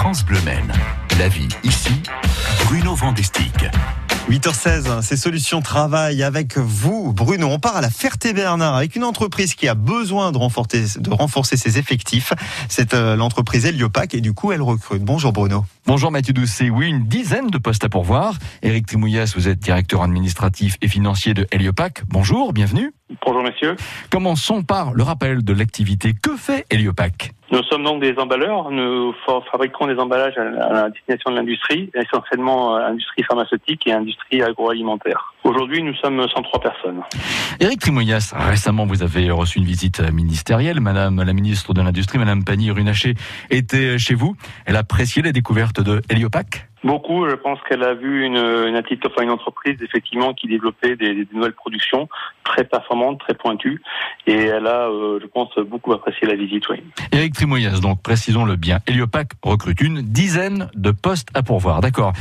France Bleu Maine. La vie ici, Bruno Vandestick. 8h16, c'est Solutions Travail avec vous, Bruno. On part à la Ferté-Bernard avec une entreprise qui a besoin de renforcer, de renforcer ses effectifs. C'est euh, l'entreprise Heliopac et du coup, elle recrute. Bonjour Bruno. Bonjour Mathieu Doucet. Oui, une dizaine de postes à pourvoir. Éric Trimouillas, vous êtes directeur administratif et financier de Heliopac. Bonjour, bienvenue. Bonjour messieurs. Commençons par le rappel de l'activité. Que fait Heliopac? Nous sommes donc des emballeurs. Nous fabriquons des emballages à la destination de l'industrie, essentiellement euh, industrie pharmaceutique et industrie agroalimentaire. Aujourd'hui, nous sommes 103 personnes. Éric Trimouillas, récemment, vous avez reçu une visite ministérielle. Madame la ministre de l'Industrie, Madame Panny-Runacher, était chez vous. Elle a apprécié les découvertes de Heliopac Beaucoup. Je pense qu'elle a vu une, une, entreprise effectivement qui développait des, des, nouvelles productions très performantes, très pointues, et elle a, euh, je pense, beaucoup apprécié la visite. Oui. Eric Trimoyas, donc précisons-le bien, Heliopac recrute une dizaine de postes à pourvoir. D'accord.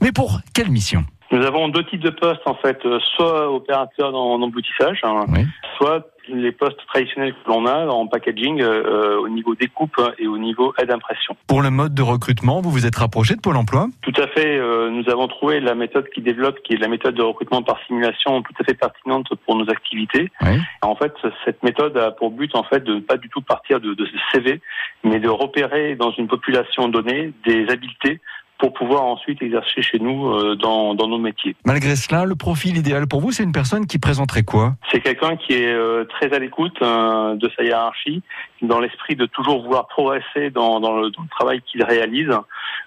Mais pour quelle mission? Nous avons deux types de postes en fait, euh, soit opérateur dans l'emboutissage, hein, oui. soit les postes traditionnels que l'on a en packaging euh, au niveau découpe et au niveau aide impression. Pour le mode de recrutement, vous vous êtes rapproché de Pôle Emploi? Tout à fait. Euh, nous avons trouvé la méthode qui développe, qui est la méthode de recrutement par simulation, tout à fait pertinente pour nos activités. Oui. En fait, cette méthode a pour but en fait de ne pas du tout partir de, de CV, mais de repérer dans une population donnée des habiletés pour pouvoir ensuite exercer chez nous euh, dans, dans, nos métiers. Malgré cela, le profil idéal pour vous, c'est une personne qui présenterait quoi C'est quelqu'un qui est euh, très à l'écoute euh, de sa hiérarchie, dans l'esprit de toujours vouloir progresser dans, dans, le, dans le, travail qu'il réalise,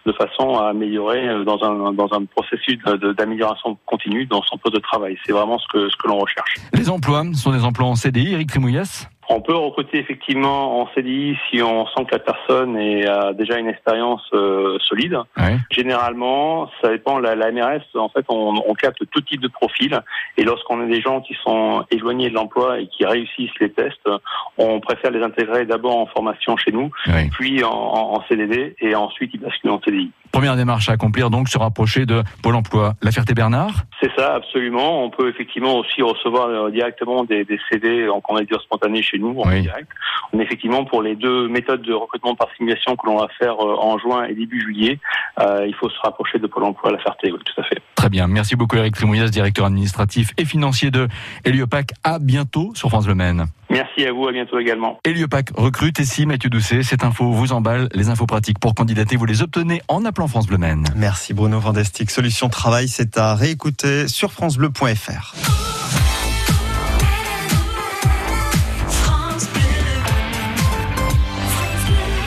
de façon à améliorer dans un, dans un processus d'amélioration continue dans son poste de travail. C'est vraiment ce que, ce que l'on recherche. Les emplois sont des emplois en CDI, Eric Trimouillas? On peut recruter effectivement en CDI si on sent que la personne est, a déjà une expérience euh, solide. Ouais. Généralement, ça dépend. La, la MRS, en fait, on, on, capte tout type de profil. Et lorsqu'on a des gens qui sont éloignés de l'emploi et qui réussissent les tests, on préfère les intégrer d'abord en formation chez nous, ouais. puis en, en, CDD et ensuite ils basculent en CDI. Première démarche à accomplir, donc se rapprocher de Pôle Emploi. La Ferté-Bernard C'est ça, absolument. On peut effectivement aussi recevoir euh, directement des, des CD en candidature spontanée chez nous, en oui. direct. On effectivement pour les deux méthodes de recrutement par simulation que l'on va faire euh, en juin et début juillet, euh, il faut se rapprocher de Pôle Emploi à La Ferté, oui, tout à fait. Très bien. Merci beaucoup Eric Trimouillas, directeur administratif et financier de Heliopac. À bientôt sur France Le Maine. Merci à vous, à bientôt également. Heliopac recrute ici Mathieu Doucet. Cette info vous emballe. Les infos pratiques pour candidater, vous les obtenez en appelant France Bleu Maine. Merci Bruno Vandestic. Solution Travail, c'est à réécouter sur francebleu.fr.